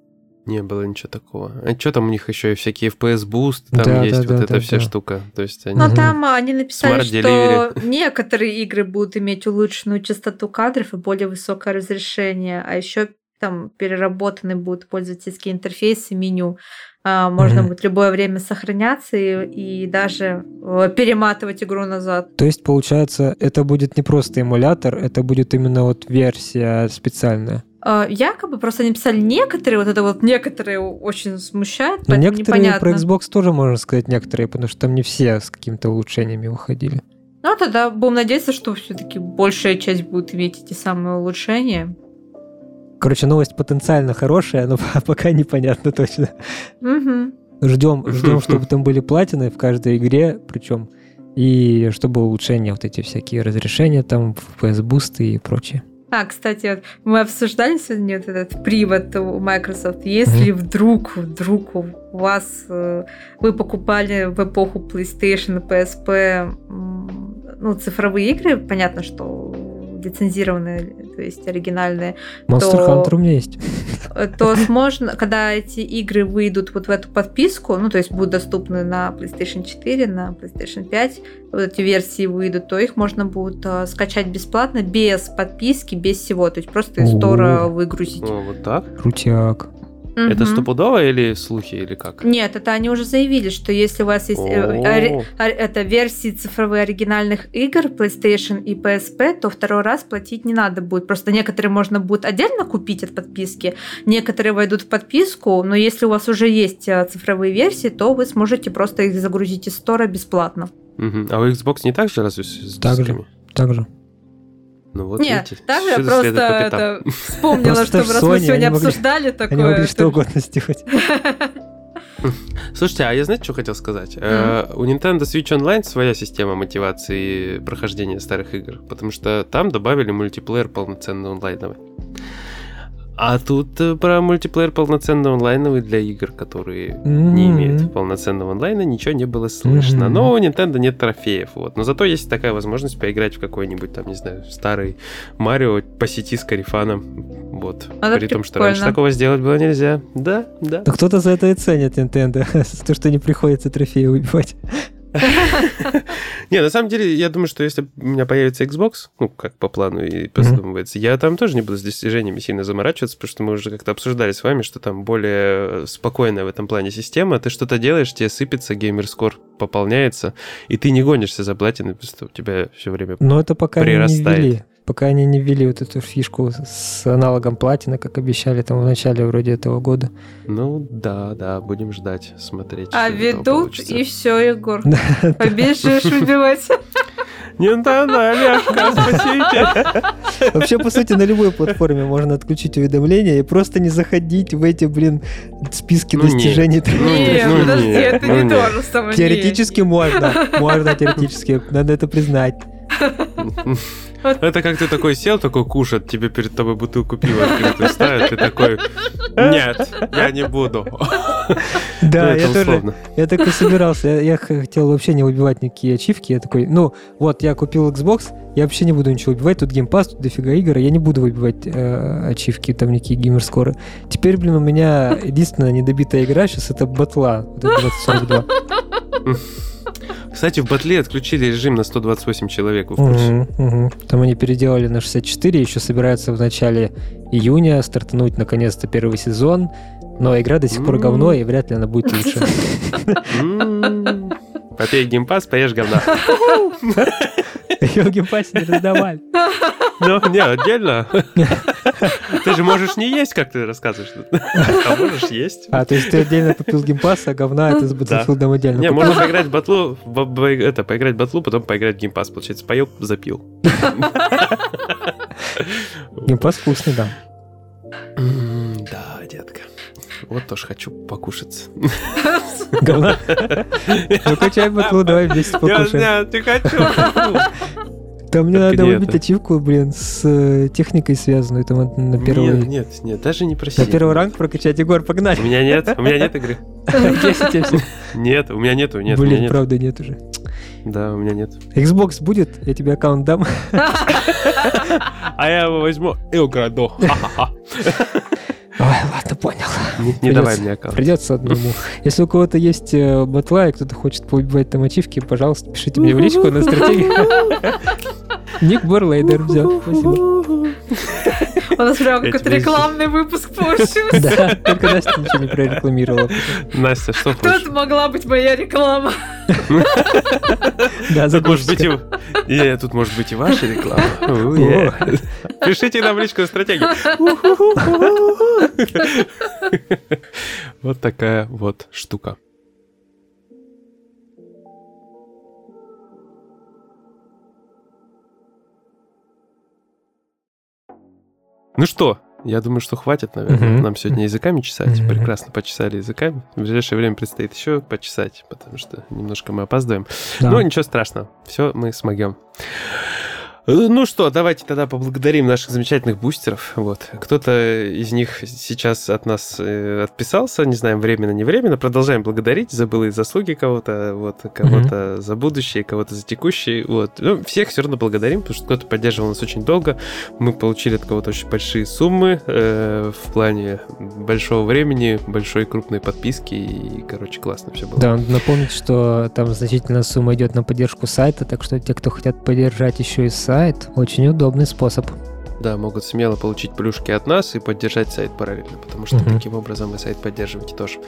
Не было ничего такого. А что там у них еще и всякие FPS boost, там Да, есть да, вот да, эта да, вся да. штука. То есть они... Но там а, они написали, Smart что delivery. некоторые игры будут иметь улучшенную частоту кадров и более высокое разрешение, а еще там переработаны будут пользовательские интерфейсы, меню. А, Можно будет любое время сохраняться и, и даже э, перематывать игру назад. То есть, получается, это будет не просто эмулятор, это будет именно вот версия специальная. А, Якобы просто они писали некоторые, вот это вот некоторые очень смущает, Но некоторые непонятно. про Xbox тоже, можно сказать, некоторые, потому что там не все с какими-то улучшениями выходили. Ну, тогда будем надеяться, что все-таки большая часть будет иметь эти самые улучшения. Короче, новость потенциально хорошая, но пока непонятно точно. Мгм. Ждем, ждем, чтобы там были платины в каждой игре, причем и чтобы улучшения, вот эти всякие разрешения, там, FPS бусты и прочее. А, кстати, вот мы обсуждали сегодня вот этот привод у Microsoft. Если вдруг, вдруг у вас э, вы покупали в эпоху PlayStation PSP ну, цифровые игры, понятно, что лицензированные, то есть оригинальные, Monster То- Hunter у меня есть. то можно, когда эти игры выйдут вот в эту подписку, ну, то есть будут доступны на PlayStation 4, на PlayStation 5, вот эти версии выйдут, то их можно будет э, скачать бесплатно, без подписки, без всего, то есть просто из стора выгрузить. О, вот так? Крутяк. Это Мгм. стопудово или слухи, или как? Нет, это они уже заявили, что если у вас есть э, ори- это версии цифровые оригинальных игр PlayStation и PSP, то второй раз платить не надо будет. Просто некоторые можно будет отдельно купить от подписки, некоторые войдут в подписку, но если у вас уже есть э, цифровые версии, то вы сможете просто их загрузить из стора бесплатно. Мгм. А у Xbox не так же разве с с Так же. дисками? Также. Ну вот Нет, видите, же я просто это вспомнила, Просто что раз Sony, мы сегодня могли- обсуждали такое. Они могли то- что угодно сделать. Слушайте, а я знаете, что хотел сказать? Э, У Nintendo Switch Online своя система мотивации прохождения старых игр, потому что там добавили мультиплеер полноценный онлайновый. А тут э, про мультиплеер полноценный онлайновый для игр, которые не М-м. имеют полноценного онлайна, ничего не было слышно. Мгм. Но у Nintendo нет трофеев, вот. Но зато есть такая возможность поиграть в какой-нибудь, там, не знаю, старый Марио по сети с Карифаном. Вот. Это При том, что раньше такого сделать было нельзя. Да, да. Да кто-то за это и ценит Nintendo, то, что не приходится трофеи убивать. Не, на самом деле, я думаю, что если у меня появится Xbox, ну, как по плану и задумывается, я там тоже не буду с достижениями сильно заморачиваться, потому что мы уже как-то обсуждали с вами, что там более спокойная в этом плане система. Ты что-то делаешь, тебе сыпется, геймер-скор пополняется, и ты не гонишься за платиной, просто у тебя все время... Но это пока они не Прирастает. ввели. Пока они не ввели вот эту фишку с аналогом платины, как обещали там в начале вроде этого года. Ну, да, да, будем ждать, смотреть. А ведут, и все, Егор. Побежишь выбивать. Nintendo, мягко, спасите! Вообще, по сути, на любой платформе можно отключить уведомления и просто не заходить в эти, блин, списки Ну, нет. достижений. Ну, Не, ну, подожди, нет, это ну, не нет. то же самое. Теоретически можно. Можно теоретически. Надо это признать. Это как ты такой сел, такой кушать, тебе перед тобой бутылку пива открытую ставят, ты такой, нет, я не буду. Да, Ну, я тоже. Я так и собирался. Я, хотел вообще не выбивать никакие ачивки. Я такой, ну, вот я купил Xbox, я вообще не буду ничего выбивать. Тут геймпас, тут дофига игр, я не буду выбивать э, ачивки, там никакие геймерскоры. Теперь, блин, у меня единственная недобитая игра сейчас это батла. Вот это 2042. Кстати, в батле отключили режим на 128 человек? Мгм, мгм. Там они переделали на 64, еще собираются в начале июня стартануть наконец-то первый сезон. Но игра до сих пор говно, и вряд ли она будет лучше. Попей Game Pass, поешь говна. Game Pass е не раздавали. Ну, не, отдельно. Ты же можешь не есть, как ты рассказываешь. А можешь есть. А, то есть ты отдельно купил Game Pass, а говна это с Battlefield отдельно Не, можно поиграть в батлу, это, поиграть в батлу, потом поиграть в Game Pass. Получается, поел, запил. Game Pass вкусный, да. Да, детка. Вот тоже хочу покушать. Говна. Выключай батлу, давай вместе покушаем. Нет, не хочу. Там мне надо это. ачивку, блин, с э, техникой связанную, там на Нет, первый... нет, нет, даже не проси. На первый ранг прокачать, Егор, У погнали. меня нет, у меня нет игры. Нет, у меня нету, нет, у меня Блин, нет. правда нет уже. Да, у меня нет. Xbox будет, я тебе аккаунт дам. А я его возьму и украду. Ой, ладно, понял. Не, не Придется- давай мне аккаунт. Придется одному. Если у кого-то есть э, батла, и кто-то хочет поубивать там ачивки, пожалуйста, пишите мне в личку на стратегию. Ник Борлейдер взял, спасибо. У нас прям какой-то рекламный выпуск получился. Да, только Настя ничего не прорекламировала. Настя, что Кто это могла быть моя реклама? Да, Тут может быть и... Тут может быть и ваша реклама. Пишите нам личку на стратегию. Вот такая вот штука. Ну что, я думаю, что хватит, наверное. Мгм. Нам сегодня языками чесать. Мгм. Прекрасно почесали языками. В ближайшее время предстоит еще почесать, потому что немножко мы опаздываем. Да. Ну, ничего страшного. Все мы смогем. Э, Ну что, давайте тогда поблагодарим наших замечательных бустеров. Вот. Кто-то из них сейчас от нас э, отписался, не знаем, временно, не временно. Продолжаем благодарить за былые заслуги кого-то, вот, кого-то за будущее, кого-то за текущее. Вот. Ну, всех все равно благодарим, потому что кто-то поддерживал нас очень долго. Мы получили от кого-то очень большие суммы э, в плане большого времени, большой крупной подписки. И, короче, классно все было. Да, напомнить, что там значительная сумма идет на поддержку сайта, так что те, кто хотят поддержать еще и сайт, очень удобный способ. Да, могут смело получить плюшки от нас и поддержать сайт параллельно, потому что Мгм. таким образом вы сайт поддерживаете тоже.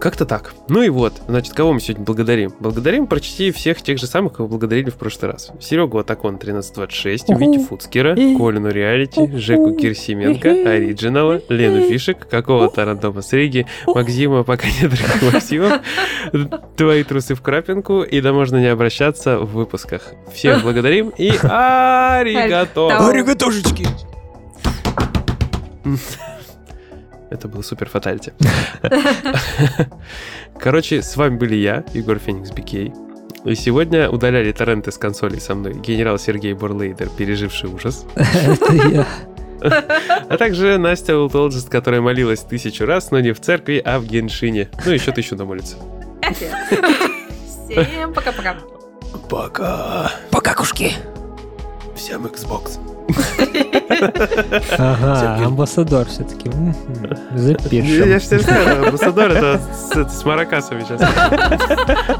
Как-то так. Ну и вот, значит, кого мы сегодня благодарим? Благодарим почти всех тех же самых, кого благодарили в прошлый раз. Серегу Атакон 1326, Уху. Витю Фуцкера, Колину Реалити. Жеку Кирсименко. Ориджинала, Лену Фишек, какого-то рандома с Риги, Максима, пока нет других Максимов, твои трусы в крапинку, и да можно не обращаться в выпусках. Всех благодарим и аригато! Аригато. Аригатошечки! Это был супер фатальти. Короче, с вами были я, Егор Феникс Бикей. И сегодня удаляли торренты с консолей со мной генерал Сергей Борлейдер, переживший ужас, Это я. а также Настя Ултолджест, которая молилась тысячу раз, но не в церкви, а в Геншине. Ну, еще тысячу намолится. Всем пока-пока. Пока. Пока, кушки. Всем Xbox. Ага, амбассадор все-таки. Я Запишем. же тебе знаю, амбассадор это с, с маракасами сейчас.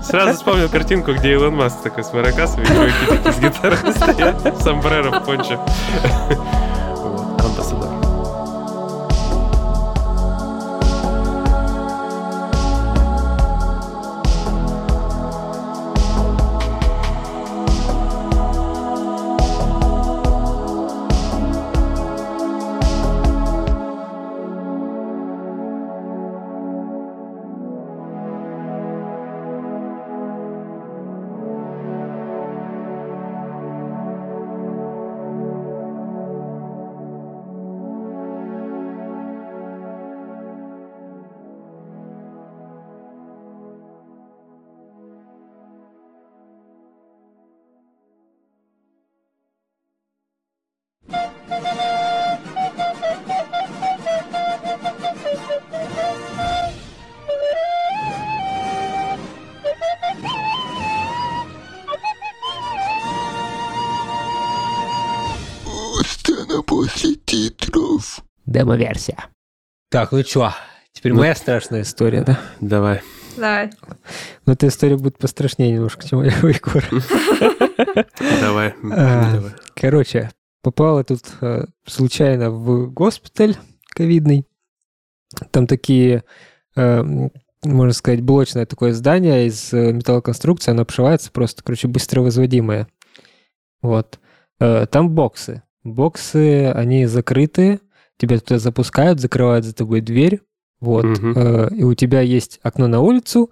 Сразу вспомнил картинку, где Илон Маск такой с маракасами, такие с гитарой стоят, сомбреро в пончо. Демо-версия. Так, ну чё? Теперь моя страшная история, да? Давай. Давай. Но эта история будет пострашнее немножко, чем у Егора. Давай. А. Давай. Короче, попал я тут э, случайно в госпиталь ковидный. Там такие, э, можно сказать, блочное такое здание из э, металлоконструкции, оно обшивается просто, короче, быстро возводимое. Вот. Там боксы. Боксы, они закрытые, тебя туда запускают, закрывают за тобой дверь, вот, Мгм. э, и у тебя есть окно на улицу,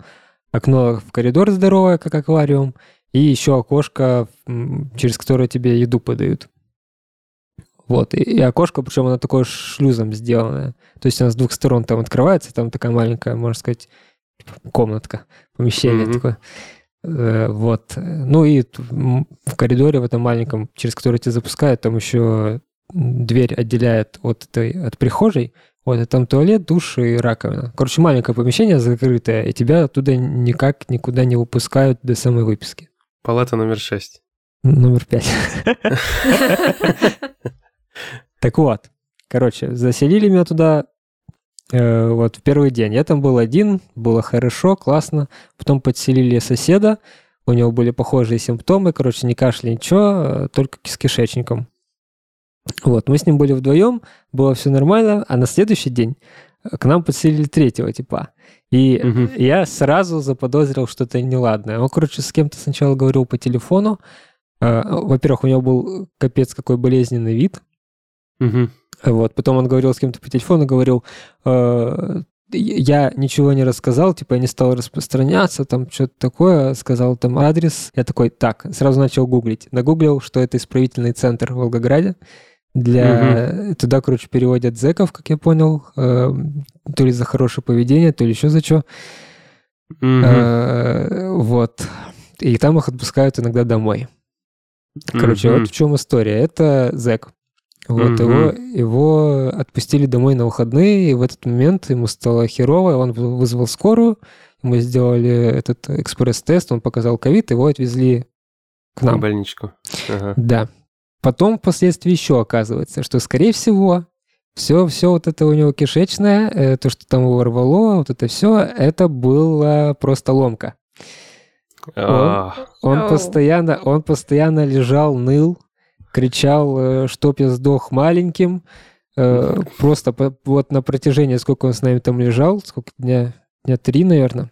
окно в коридор здоровое, как аквариум, и еще окошко, через которое тебе еду подают. Вот, и, и окошко, причем оно такое шлюзом сделанное. То есть она с двух сторон там открывается, там такая маленькая, можно сказать, комнатка, помещение Мгм. такое. Э, Вот. Ну и в коридоре в этом маленьком, через который тебя запускают, там еще дверь отделяет от этой, от прихожей. Вот, и там туалет, душ и раковина. Короче, маленькое помещение закрытое, и тебя оттуда никак никуда не выпускают до самой выписки. Палата номер 6. Номер пять. Так вот, короче, заселили меня туда э, вот в первый день. Я там был один, было хорошо, классно. Потом подселили соседа, у него были похожие симптомы, короче, не кашля, ничего, э, только с кишечником. Вот, мы с ним были вдвоем, было все нормально, а на следующий день э, к нам подселили третьего типа. И Мгм. я сразу заподозрил что-то неладное. Он, короче, с кем-то сначала говорил по телефону. Э, Во-первых, у него был капец какой болезненный вид. Мгм. Вот. Потом он говорил с кем-то по телефону, говорил, э, я ничего не рассказал, типа я не стал распространяться, там что-то такое, сказал там адрес. Я такой, так, сразу начал гуглить. Нагуглил, что это исправительный центр в Волгограде. Для... Туда, короче, переводят зэков, как я понял, э, то ли за хорошее поведение, то ли еще за что. Мгм. Э, Вот. И там их отпускают иногда домой. Короче, Мгм. вот в чем история. Это зэк. Вот Мгм. его, его отпустили домой на выходные, и в этот момент ему стало херово, он вы- вызвал скорую, мы сделали этот экспресс-тест, он показал ковид, его отвезли к На нам. больничку. Ага. Да. Потом впоследствии еще оказывается, что, скорее всего, все, все вот это у него кишечное, э, то, что там его рвало, вот это все, это была просто ломка. А, Он постоянно, он постоянно лежал, ныл, кричал, э, чтоб я сдох маленьким. Э, Просто вот на протяжении, сколько он с нами там лежал, сколько дня, дня три, наверное,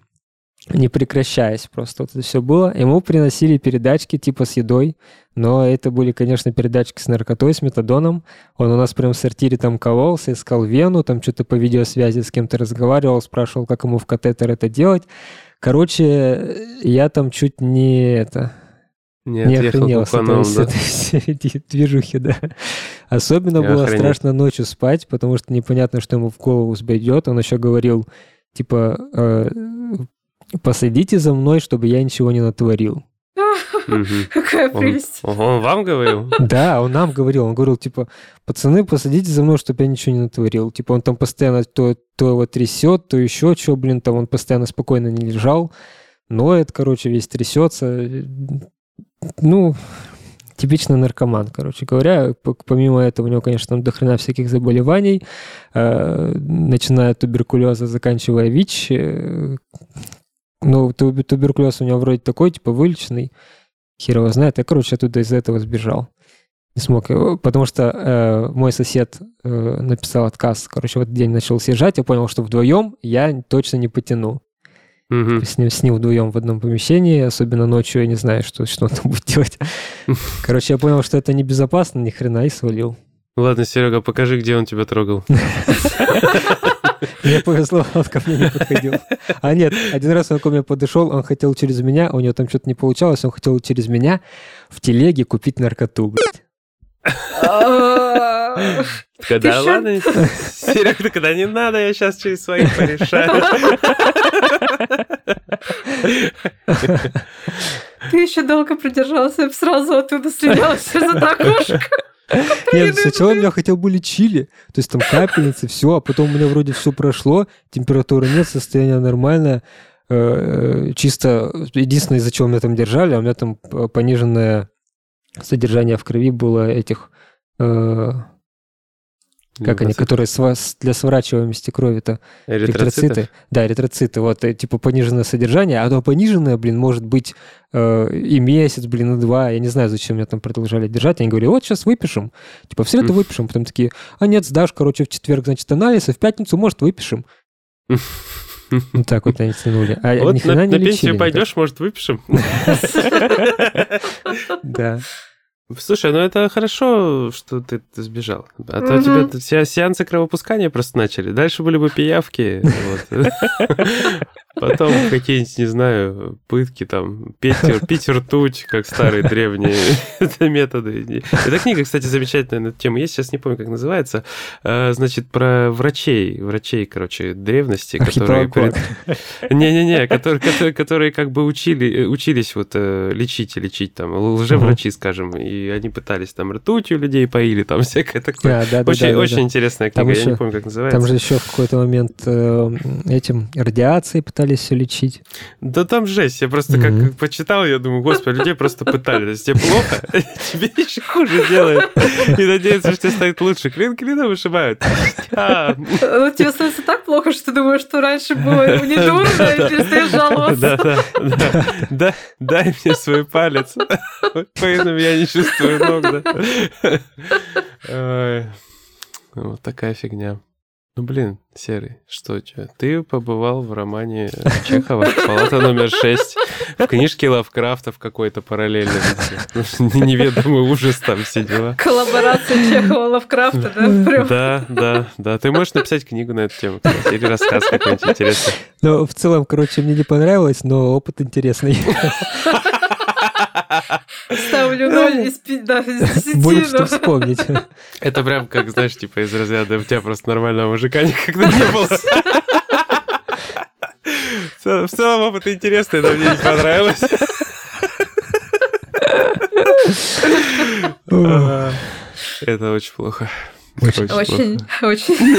не прекращаясь просто вот это все было. Ему приносили передачки типа с едой, но это были, конечно, передачки с наркотой, с метадоном. Он у нас прям в сортире там кололся, искал вену, там что-то по видеосвязи с кем-то разговаривал, спрашивал, как ему в катетер это делать. Короче, я там чуть не это не не охренел с с да? этой движухи, да. Особенно Я было охренел. страшно ночью спать, потому что непонятно, что ему в голову взбредет. Он еще говорил, типа, э, последите за мной, чтобы я ничего не натворил. Какая прелесть. он вам говорил? Да, он нам говорил, он говорил, типа, пацаны, посадите за мной, чтобы я ничего не натворил. Типа, он там постоянно то, то его трясет, то еще что, блин, там он постоянно спокойно не лежал. Ноет, короче, весь трясется. Ну, типичный наркоман, короче говоря. Помимо этого, у него, конечно, там дохрена всяких заболеваний, э, начиная от туберкулеза, заканчивая ВИЧ. э, Ну, туб- туберкулез у него вроде такой, типа, вылеченный. Хер его знает. Я, короче, оттуда из-за этого сбежал. Не смог его, потому что э, мой сосед э, написал отказ. Короче, в этот день начал съезжать, я понял, что вдвоем я точно не потяну. Мгм. С ним, с ним вдвоем в одном помещении, особенно ночью, я не знаю, что, что он там будет делать. Короче, я понял, что это небезопасно, ни хрена, и свалил. Ладно, Серега, покажи, где он тебя трогал. Мне повезло, он ко мне не подходил. А нет, один раз он ко мне подошел, он хотел через меня, у него там что-то не получалось, он хотел через меня в телеге купить наркоту, блядь. А, Когда Ты ладно, Серега, да когда не надо, я сейчас через своих порешаю. Ты еще долго продержался, я бы сразу оттуда стрелял через это окошко. Нет, сначала у меня хотя бы были чили, то есть там капельницы, все, а потом у меня вроде все прошло, температуры нет, состояние нормальное. Э, Чисто единственное, из-за чего меня там держали, а у меня там п- пониженное содержание в крови было этих, э, как они, которые для сворачиваемости крови-то, Эритроциты? Да, эритроциты, вот, э, типа пониженное содержание, а оно пониженное, блин, может быть э, и месяц, блин, и два, я не знаю, зачем меня там продолжали держать, они говорили, вот сейчас выпишем, типа в среду Мгм. выпишем, потом такие, а нет, сдашь, короче, в четверг, значит, анализ, и в пятницу, может, выпишем. Вот так вот они тянули. А ни Вот хрена на, не на пенсию никак. пойдешь, может, выпишем? Да. Слушай, ну это хорошо, что ты, ты сбежал. А то у Мгм. тебя тут се- сеансы кровопускания просто начали. Дальше были бы пиявки. Потом какие-нибудь, не знаю, пытки там, пить, пить ртуть, как старые древние методы. Эта книга, кстати, замечательная на эту тему есть, сейчас не помню, как называется. А, Значит, про врачей, врачей, короче, древности, которые... Не-не-не, которые, которые, как бы учили, учились вот э, лечить и лечить там, лжеврачи, скажем, и они пытались там ртутью людей поили, там всякое такое. Очень, интересная книга, я не помню, как называется. Там же еще в какой-то момент э, этим радиацией пытались все лечить. Да там жесть, я просто Мгм. как почитал, я думаю, господи, людей просто пытали. То есть тебе плохо, тебе еще хуже делают. И надеются, что тебе станет лучше. Клин клином вышибают. А, Ну, тебе становится так плохо, что ты думаешь, что раньше было не дурно, и перестаешь жаловаться. да, да, да. Дай мне свой палец. Поэтому я не чувствую ног, да. Ой, Вот такая фигня. Ну, блин, Серый, что чё? Ты побывал в романе Чехова «Палата номер 6», в книжке Лавкрафта в какой-то параллельной. где Неведомый ужас там все дела. Коллаборация Чехова Лавкрафта, да? Прям. Да, да, да. Ты можешь написать книгу на эту тему, кстати, или рассказ какой-нибудь интересный. Но в целом, короче, мне не понравилось, но опыт интересный. Ставлю ноль из пи- да, что вспомнить. Это прям как, знаешь, типа из разряда у тебя просто нормального мужика никогда не было. В целом- опыт интересный, но мне не понравилось. Это очень плохо. Очень. Очень.